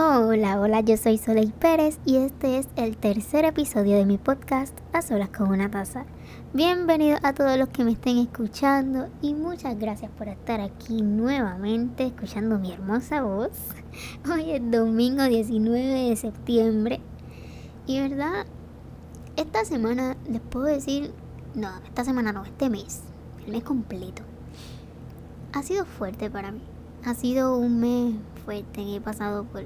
Hola, hola, yo soy Soleil Pérez y este es el tercer episodio de mi podcast A Solas con una taza. Bienvenidos a todos los que me estén escuchando y muchas gracias por estar aquí nuevamente escuchando mi hermosa voz. Hoy es domingo 19 de septiembre y verdad, esta semana les puedo decir, no, esta semana no, este mes, el mes completo, ha sido fuerte para mí. Ha sido un mes fuerte, he pasado por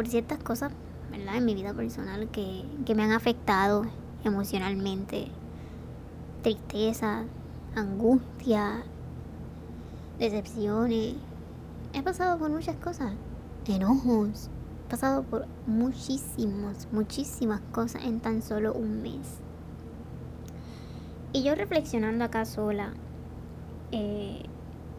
por ciertas cosas, ¿verdad? En mi vida personal que, que me han afectado emocionalmente. Tristeza, angustia, decepciones. He pasado por muchas cosas. Enojos. He pasado por muchísimas, muchísimas cosas en tan solo un mes. Y yo reflexionando acá sola, eh,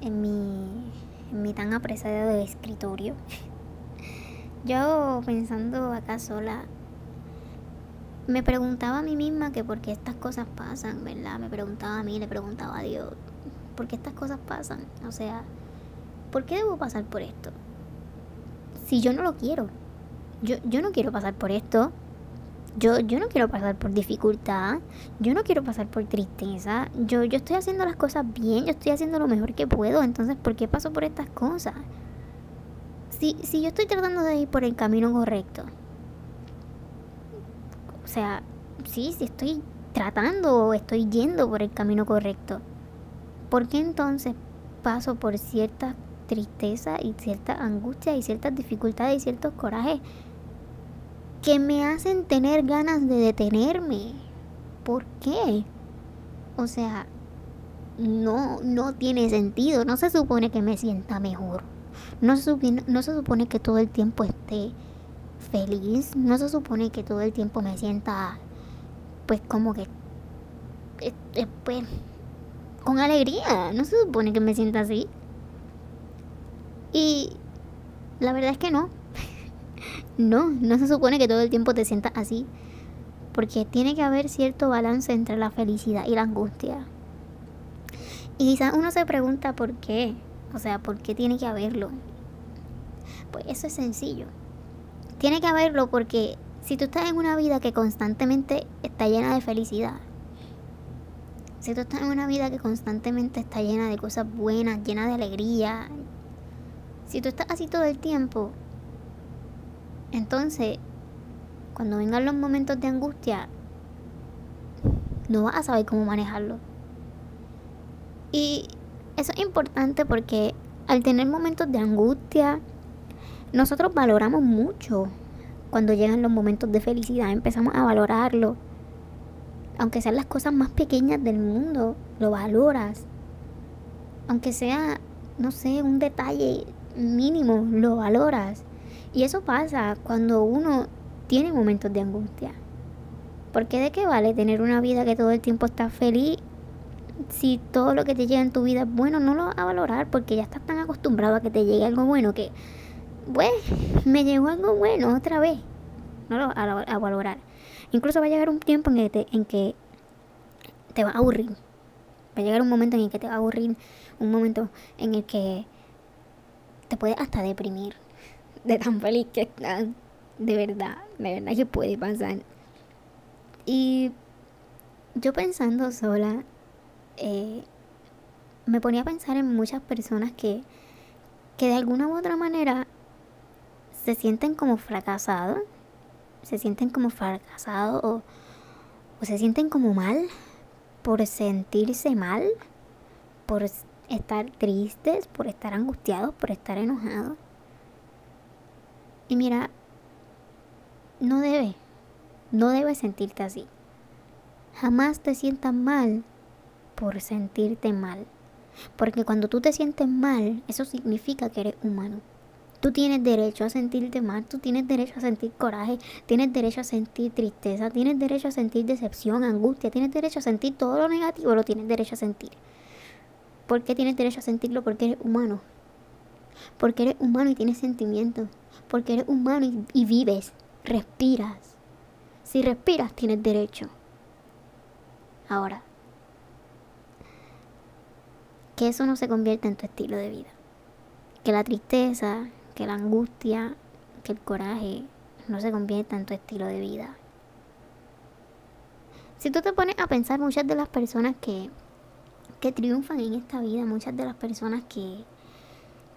en, mi, en mi tan apreciado escritorio, Yo pensando acá sola, me preguntaba a mí misma que por qué estas cosas pasan, ¿verdad? Me preguntaba a mí, le preguntaba a Dios, ¿por qué estas cosas pasan? O sea, ¿por qué debo pasar por esto? Si yo no lo quiero. Yo, yo no quiero pasar por esto. Yo, yo no quiero pasar por dificultad. Yo no quiero pasar por tristeza. Yo, yo estoy haciendo las cosas bien. Yo estoy haciendo lo mejor que puedo. Entonces, ¿por qué paso por estas cosas? Si, si yo estoy tratando de ir por el camino correcto, o sea, sí, si estoy tratando o estoy yendo por el camino correcto, ¿por qué entonces paso por cierta tristeza y cierta angustia y ciertas dificultades y ciertos corajes que me hacen tener ganas de detenerme? ¿Por qué? O sea, no, no tiene sentido. No se supone que me sienta mejor. No se, no se supone que todo el tiempo esté feliz, no se supone que todo el tiempo me sienta pues como que eh, eh, pues con alegría, no se supone que me sienta así. Y la verdad es que no. no, no se supone que todo el tiempo te sientas así. Porque tiene que haber cierto balance entre la felicidad y la angustia. Y quizás uno se pregunta por qué. O sea, ¿por qué tiene que haberlo? Pues eso es sencillo. Tiene que haberlo porque si tú estás en una vida que constantemente está llena de felicidad, si tú estás en una vida que constantemente está llena de cosas buenas, llena de alegría, si tú estás así todo el tiempo, entonces, cuando vengan los momentos de angustia, no vas a saber cómo manejarlo. Y eso es importante porque al tener momentos de angustia, nosotros valoramos mucho. Cuando llegan los momentos de felicidad, empezamos a valorarlo. Aunque sean las cosas más pequeñas del mundo, lo valoras. Aunque sea, no sé, un detalle mínimo, lo valoras. Y eso pasa cuando uno tiene momentos de angustia. Porque de qué vale tener una vida que todo el tiempo está feliz si todo lo que te llega en tu vida es bueno, no lo vas a valorar porque ya estás tan acostumbrado a que te llegue algo bueno que, pues, me llegó algo bueno otra vez. No lo vas a, valorar. Incluso va a llegar un tiempo en que, te, en que te va a aburrir. Va a llegar un momento en el que te va a aburrir, un momento en el que te puede hasta deprimir de tan feliz que estás. De verdad, de verdad que puede pasar. Y yo pensando sola eh, me ponía a pensar en muchas personas que, que de alguna u otra manera se sienten como fracasados, se sienten como fracasados o, o se sienten como mal por sentirse mal, por estar tristes, por estar angustiados, por estar enojados. Y mira, no debe, no debes sentirte así. Jamás te sientas mal por sentirte mal. Porque cuando tú te sientes mal, eso significa que eres humano. Tú tienes derecho a sentirte mal, tú tienes derecho a sentir coraje, tienes derecho a sentir tristeza, tienes derecho a sentir decepción, angustia, tienes derecho a sentir todo lo negativo, lo tienes derecho a sentir. ¿Por qué tienes derecho a sentirlo? Porque eres humano. Porque eres humano y tienes sentimientos. Porque eres humano y, y vives, respiras. Si respiras, tienes derecho. Ahora, que eso no se convierta en tu estilo de vida. Que la tristeza, que la angustia que el coraje no se convierta en tu estilo de vida. Si tú te pones a pensar muchas de las personas que, que triunfan en esta vida, muchas de las personas que,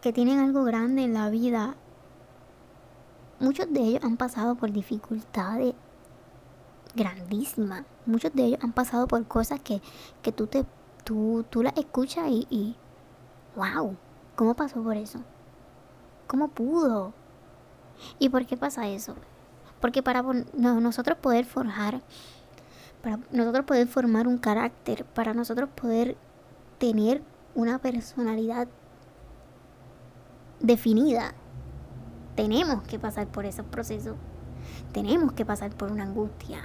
que tienen algo grande en la vida, muchos de ellos han pasado por dificultades grandísimas. Muchos de ellos han pasado por cosas que, que tú, te, tú, tú las escuchas y, y, wow, ¿cómo pasó por eso? ¿Cómo pudo? ¿Y por qué pasa eso? Porque para nosotros poder forjar, para nosotros poder formar un carácter, para nosotros poder tener una personalidad definida, tenemos que pasar por esos procesos. Tenemos que pasar por una angustia.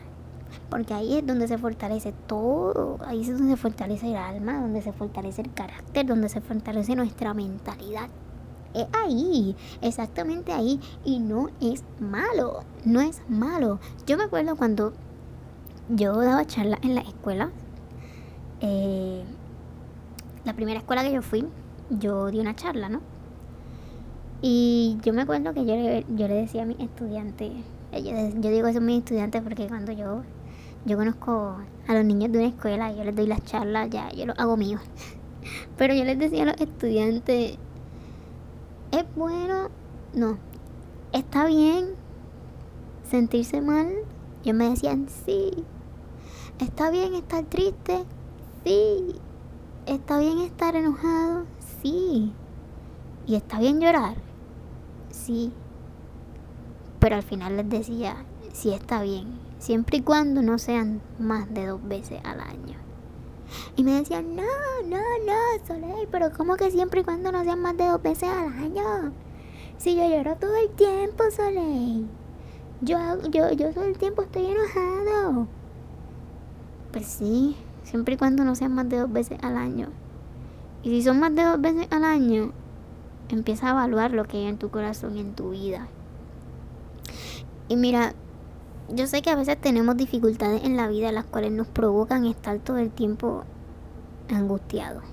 Porque ahí es donde se fortalece todo. Ahí es donde se fortalece el alma, donde se fortalece el carácter, donde se fortalece nuestra mentalidad. Es ahí, exactamente ahí. Y no es malo, no es malo. Yo me acuerdo cuando yo daba charlas en la escuela. Eh, la primera escuela que yo fui, yo di una charla, ¿no? Y yo me acuerdo que yo le, yo le decía a mis estudiantes, yo digo eso a mis estudiantes porque cuando yo, yo conozco a los niños de una escuela, yo les doy las charlas, ya yo lo hago mío. Pero yo les decía a los estudiantes, es bueno, no, está bien sentirse mal. Yo me decían, sí. Está bien estar triste, sí. Está bien estar enojado, sí. Y está bien llorar, sí. Pero al final les decía, sí está bien, siempre y cuando no sean más de dos veces al año. Y me decían, no, no, no, Soleil, pero ¿cómo que siempre y cuando no sean más de dos veces al año? Si yo lloro todo el tiempo, Soleil. Yo, yo, yo todo el tiempo estoy enojado. Pues sí, siempre y cuando no sean más de dos veces al año. Y si son más de dos veces al año, Empieza a evaluar lo que hay en tu corazón y en tu vida. Y mira, yo sé que a veces tenemos dificultades en la vida las cuales nos provocan estar todo el tiempo angustiados.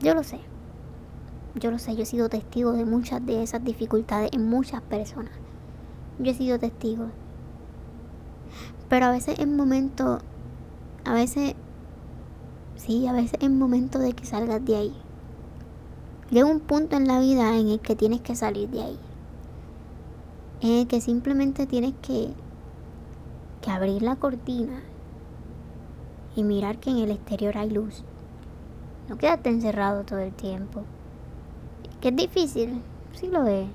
Yo lo sé. Yo lo sé, yo he sido testigo de muchas de esas dificultades en muchas personas. Yo he sido testigo. Pero a veces es momento, a veces, sí, a veces es momento de que salgas de ahí. Llega un punto en la vida en el que tienes que salir de ahí. En el que simplemente tienes que, que abrir la cortina y mirar que en el exterior hay luz. No quedarte encerrado todo el tiempo. Que es difícil, sí lo es.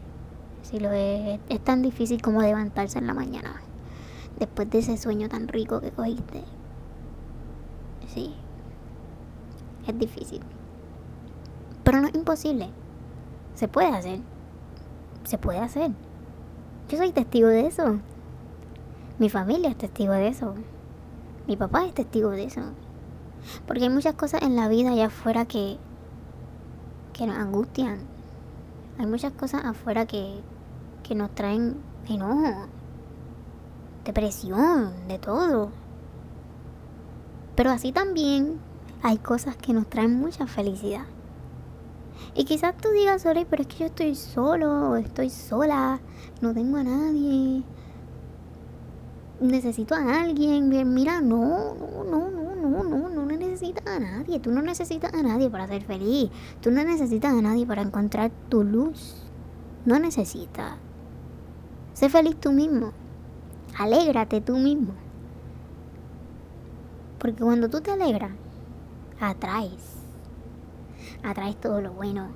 Sí lo es. Es tan difícil como levantarse en la mañana. Después de ese sueño tan rico que cogiste. Sí. Es difícil. Pero no es imposible. Se puede hacer. Se puede hacer. Yo soy testigo de eso. Mi familia es testigo de eso. Mi papá es testigo de eso. Porque hay muchas cosas en la vida allá afuera que, que nos angustian. Hay muchas cosas afuera que, que nos traen enojo, depresión, de todo. Pero así también hay cosas que nos traen mucha felicidad. Y quizás tú digas, Sorry, pero es que yo estoy solo, estoy sola, no tengo a nadie. Necesito a alguien. Mira, no, no, no, no, no, no, no necesitas a nadie. Tú no necesitas a nadie para ser feliz. Tú no necesitas a nadie para encontrar tu luz. No necesitas. Sé feliz tú mismo. Alégrate tú mismo. Porque cuando tú te alegras, atraes atraes todo lo bueno.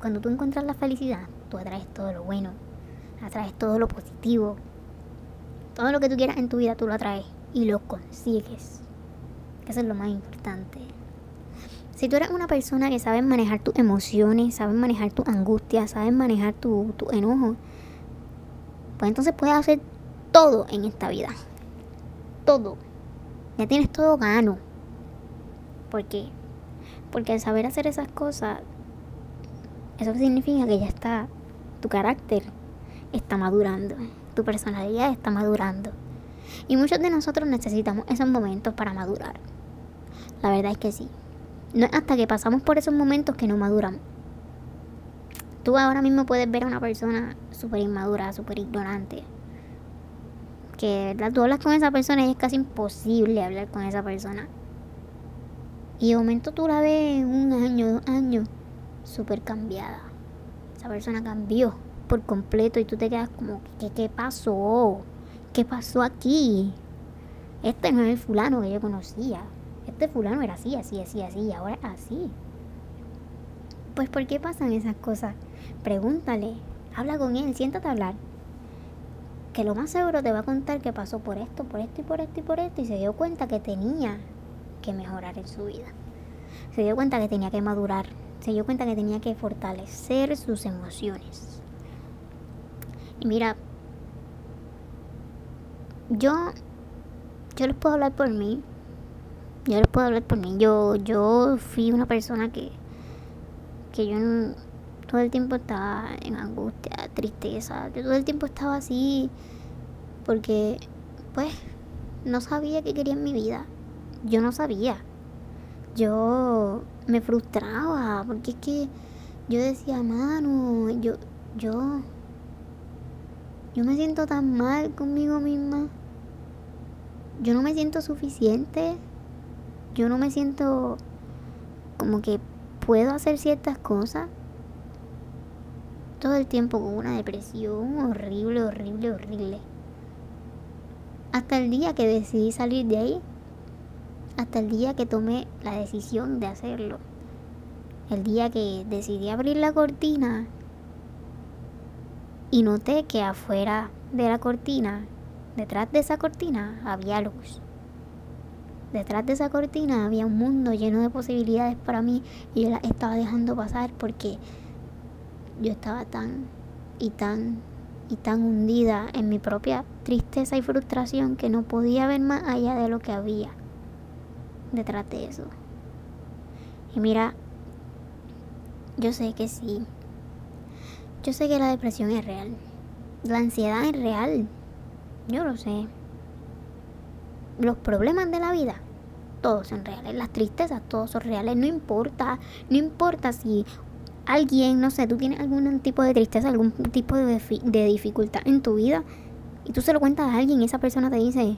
Cuando tú encuentras la felicidad, tú atraes todo lo bueno, atraes todo lo positivo. Todo lo que tú quieras en tu vida, tú lo atraes y lo consigues. Eso es lo más importante. Si tú eres una persona que sabe manejar tus emociones, sabes manejar tu angustia, sabes manejar tu, tu enojo, pues entonces puedes hacer todo en esta vida. Todo. Ya tienes todo gano. Porque porque al saber hacer esas cosas, eso significa que ya está, tu carácter está madurando, tu personalidad está madurando. Y muchos de nosotros necesitamos esos momentos para madurar. La verdad es que sí. No es hasta que pasamos por esos momentos que no maduramos. Tú ahora mismo puedes ver a una persona súper inmadura, súper ignorante. Que ¿verdad? tú hablas con esa persona y es casi imposible hablar con esa persona. Y de momento tú la ves un año, dos años, súper cambiada. Esa persona cambió por completo y tú te quedas como, ¿qué, ¿qué pasó? ¿Qué pasó aquí? Este no es el fulano que yo conocía. Este fulano era así, así, así, así, y ahora así. Pues ¿por qué pasan esas cosas? Pregúntale, habla con él, siéntate a hablar. Que lo más seguro te va a contar que pasó por esto, por esto y por esto y por esto y se dio cuenta que tenía que mejorar en su vida. Se dio cuenta que tenía que madurar. Se dio cuenta que tenía que fortalecer sus emociones. Y mira, yo, yo les puedo hablar por mí. Yo les puedo hablar por mí. Yo, yo fui una persona que, que yo todo el tiempo estaba en angustia, tristeza. Yo todo el tiempo estaba así porque, pues, no sabía qué quería en mi vida yo no sabía. Yo me frustraba porque es que yo decía, mano, yo, yo, yo me siento tan mal conmigo misma. Yo no me siento suficiente. Yo no me siento como que puedo hacer ciertas cosas. Todo el tiempo con una depresión horrible, horrible, horrible. Hasta el día que decidí salir de ahí hasta el día que tomé la decisión de hacerlo. El día que decidí abrir la cortina y noté que afuera de la cortina, detrás de esa cortina, había luz. Detrás de esa cortina había un mundo lleno de posibilidades para mí y yo la estaba dejando pasar porque yo estaba tan y tan y tan hundida en mi propia tristeza y frustración que no podía ver más allá de lo que había detrás de eso. Y mira, yo sé que sí. Yo sé que la depresión es real. La ansiedad es real. Yo lo sé. Los problemas de la vida, todos son reales. Las tristezas, todos son reales. No importa, no importa si alguien, no sé, tú tienes algún tipo de tristeza, algún tipo de, dificultad en tu vida y tú se lo cuentas a alguien y esa persona te dice,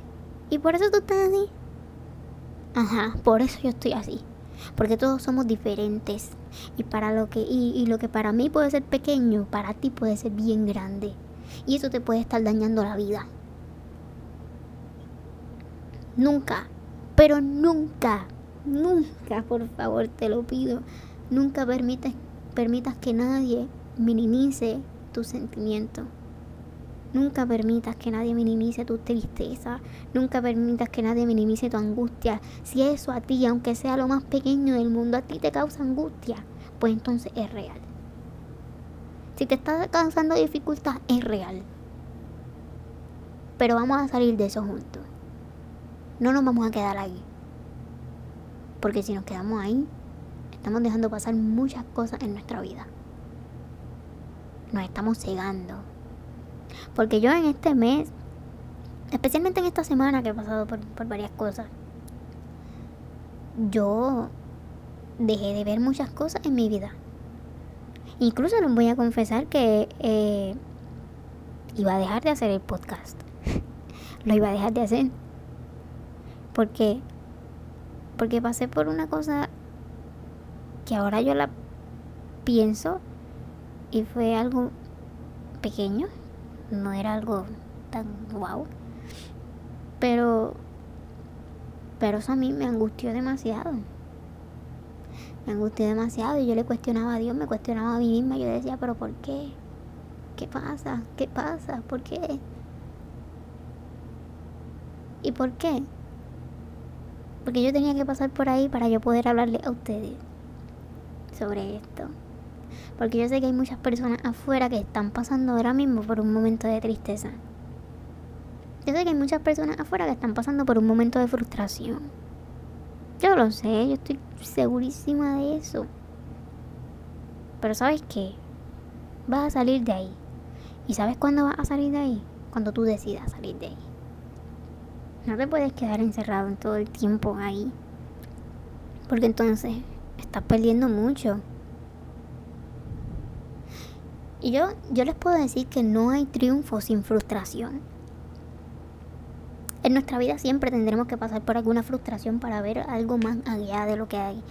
¿y por eso tú estás así? Ajá, por eso yo estoy así. Porque todos somos diferentes. Y para lo que, y, lo que para mí puede ser pequeño, para ti puede ser bien grande. Y eso te puede estar dañando la vida. Nunca, pero nunca, nunca, por favor, te lo pido, nunca permitas, permitas que nadie minimice tus sentimientos. Nunca permitas que nadie minimice tu tristeza. Nunca permitas que nadie minimice tu angustia. Si eso a ti, aunque sea lo más pequeño del mundo, a ti te causa angustia, pues entonces es real. Si te está causando dificultad, es real. Pero vamos a salir de eso juntos. No nos vamos a quedar ahí. Porque si nos quedamos ahí, estamos dejando pasar muchas cosas en nuestra vida. Nos estamos cegando porque yo en este mes, especialmente en esta semana que he pasado por, varias cosas, yo dejé de ver muchas cosas en mi vida. Incluso les voy a confesar que eh, iba a dejar de hacer el podcast. Lo iba a dejar de hacer. Porque, porque pasé por una cosa que ahora yo la pienso y fue algo pequeño no era algo tan wow. Pero, pero eso a mí me angustió demasiado. Me angustió demasiado y yo le cuestionaba a Dios, me cuestionaba a mí misma. Yo decía, pero ¿por qué? ¿Qué pasa? ¿Qué pasa? ¿Por qué? ¿Y por qué? Porque yo tenía que pasar por ahí para yo poder hablarle a ustedes sobre esto. Porque yo sé que hay muchas personas afuera que están pasando ahora mismo por un momento de tristeza. Yo sé que hay muchas personas afuera que están pasando por un momento de frustración. Yo lo sé, yo estoy segurísima de eso. Pero ¿sabes qué? Vas a salir de ahí. ¿Y sabes cuándo vas a salir de ahí? Cuando tú decidas salir de ahí. No te puedes quedar encerrado en todo el tiempo ahí. Porque entonces estás perdiendo mucho. Y yo, yo les puedo decir que no hay triunfo sin frustración. En nuestra vida siempre tendremos que pasar por alguna frustración para ver algo más allá de lo que hay.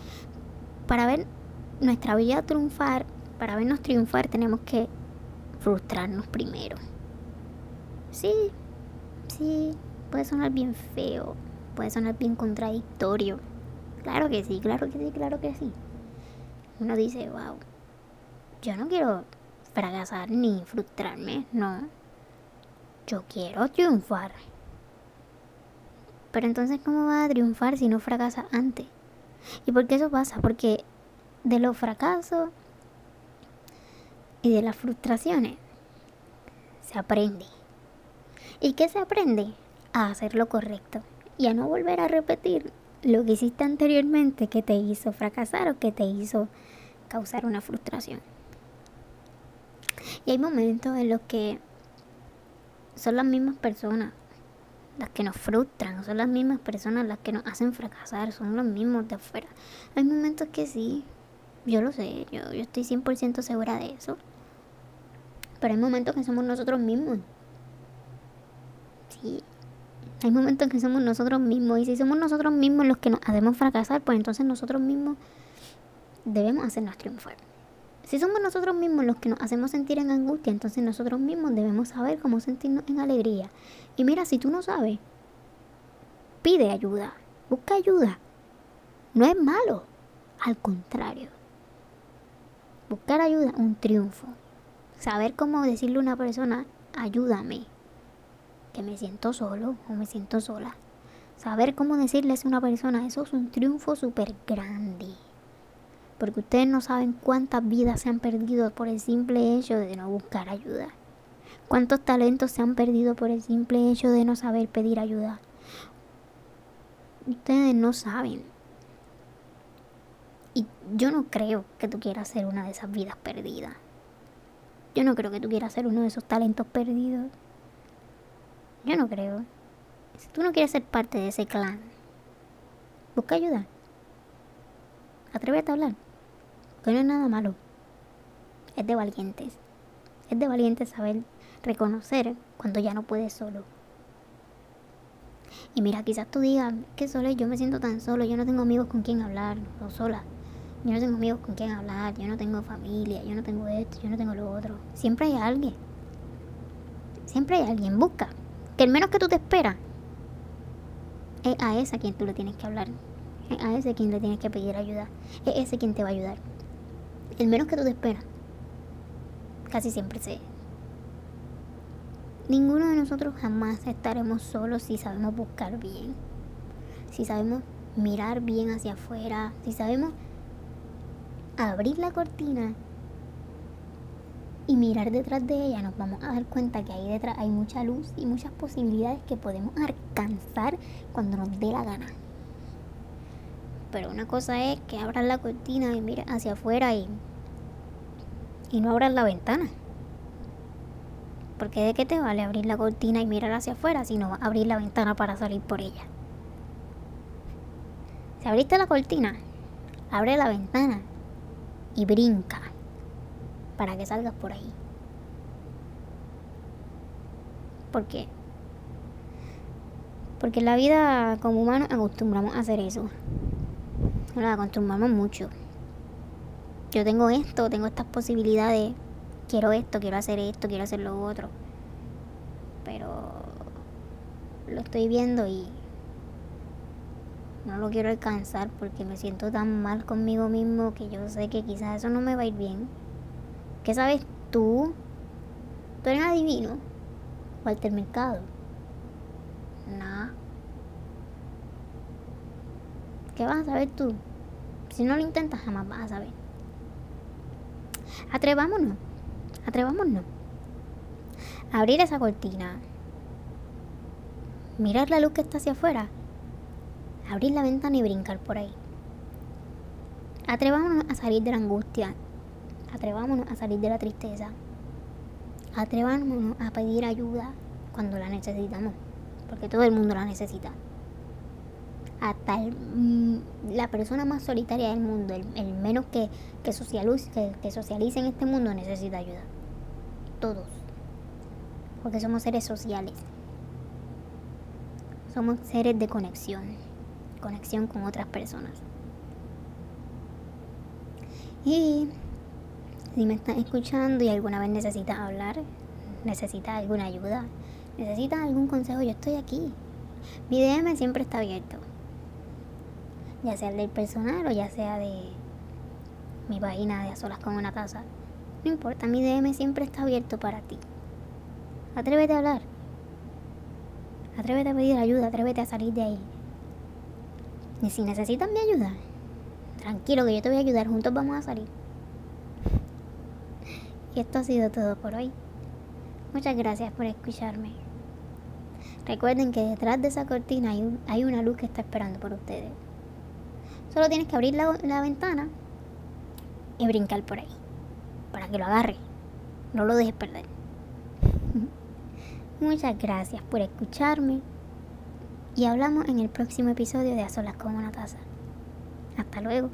Para ver nuestra vida triunfar, para vernos triunfar tenemos que frustrarnos primero. Sí, sí, puede sonar bien feo, puede sonar bien contradictorio. Claro que sí, claro que sí, claro que sí. Uno dice, wow, yo no quiero fracasar ni frustrarme, no. Yo quiero triunfar. Pero entonces, ¿cómo va a triunfar si no fracasa antes? ¿Y por qué eso pasa? Porque de los fracasos y de las frustraciones se aprende. ¿Y qué se aprende? A hacer lo correcto y a no volver a repetir lo que hiciste anteriormente que te hizo fracasar o que te hizo causar una frustración. Y hay momentos en los que son las mismas personas las que nos frustran, son las mismas personas las que nos hacen fracasar, son los mismos de afuera. Hay momentos que sí, yo lo sé, yo, yo estoy 100% segura de eso. Pero hay momentos que somos nosotros mismos. Sí, hay momentos que somos nosotros mismos. Y si somos nosotros mismos los que nos hacemos fracasar, pues entonces nosotros mismos debemos hacernos triunfar. Si somos nosotros mismos los que nos hacemos sentir en angustia, entonces nosotros mismos debemos saber cómo sentirnos en alegría. Y mira, si tú no sabes, pide ayuda, busca ayuda. No es malo, al contrario. Buscar ayuda, un triunfo. Saber cómo decirle a una persona, ayúdame, que me siento solo o me siento sola. Saber cómo decirle a una persona, eso es un triunfo súper grande. Porque ustedes no saben cuántas vidas se han perdido por el simple hecho de no buscar ayuda. Cuántos talentos se han perdido por el simple hecho de no saber pedir ayuda. Ustedes no saben. Y yo no creo que tú quieras ser una de esas vidas perdidas. Yo no creo que tú quieras ser uno de esos talentos perdidos. Yo no creo. Si tú no quieres ser parte de ese clan, busca ayuda. Atrévete a hablar que no es nada malo. Es de valientes. Es de valientes saber reconocer cuando ya no puedes solo. Y mira, quizás tú digas que solo yo me siento tan solo, yo no tengo amigos con quien hablar, o sola. Yo no tengo amigos con quien hablar, yo no tengo familia, yo no tengo esto, yo no tengo lo otro. Siempre hay alguien. Siempre hay alguien. Busca. Que el menos que tú te esperas es a ese a quien tú le tienes que hablar. Es a ese quien le tienes que pedir ayuda. Es ese quien te va a ayudar el menos que tú te esperas, casi siempre se... Ninguno de nosotros jamás estaremos solos si sabemos buscar bien, si sabemos mirar bien hacia afuera, si sabemos abrir la cortina y mirar detrás de ella, nos vamos a dar cuenta que ahí detrás hay mucha luz y muchas posibilidades que podemos alcanzar cuando nos dé la gana. Pero una cosa es que abras la cortina y mires hacia afuera y y no abras la ventana. Porque de qué te vale abrir la cortina y mirar hacia afuera si no abrir la ventana para salir por ella. Si abriste la cortina, abre la ventana y brinca para que salgas por ahí. ¿Por qué? Porque en la vida como humanos acostumbramos a hacer eso. Nos acostumbramos mucho yo tengo esto, tengo estas posibilidades, quiero esto, quiero hacer esto, quiero hacer lo otro. Pero lo estoy viendo y no lo quiero alcanzar porque me siento tan mal conmigo mismo que yo sé que quizás eso no me va a ir bien. ¿Qué sabes tú? ¿Tú eres adivino? Walter Mercado. Nada. ¿Qué vas a saber tú? Si no lo intentas, jamás vas a saber. Atrevámonos, atrevámonos. Abrir esa cortina. Mirar la luz que está hacia afuera. Abrir la ventana y brincar por ahí. Atrevámonos a salir de la angustia. Atrevámonos a salir de la tristeza. Atrevámonos a pedir ayuda cuando la necesitamos. Porque todo el mundo la necesita hasta mm, la persona más solitaria del mundo, el, menos que, que, socialice, que, socialice en este mundo, necesita ayuda. todos. Porque somos seres sociales. Somos seres de conexión. Conexión con otras personas. Y si me estás escuchando y alguna vez necesitas hablar, necesitas alguna ayuda, necesitas algún consejo, yo estoy aquí. Mi DM siempre está abierto. Ya sea el del personal o ya sea de mi página de a solas con una taza. No importa, mi DM siempre está abierto para ti. Atrévete a hablar. Atrévete a pedir ayuda, atrévete a salir de ahí. Y si necesitas mi ayuda, tranquilo que yo te voy a ayudar, juntos vamos a salir. Y esto ha sido todo por hoy. Muchas gracias por escucharme. Recuerden que detrás de esa cortina hay, una luz que está esperando por ustedes. Solo tienes que abrir la, la ventana y brincar por ahí. Para que lo agarre. No lo dejes perder. Muchas gracias por escucharme. Y hablamos en el próximo episodio de A Solas con una taza. Hasta luego.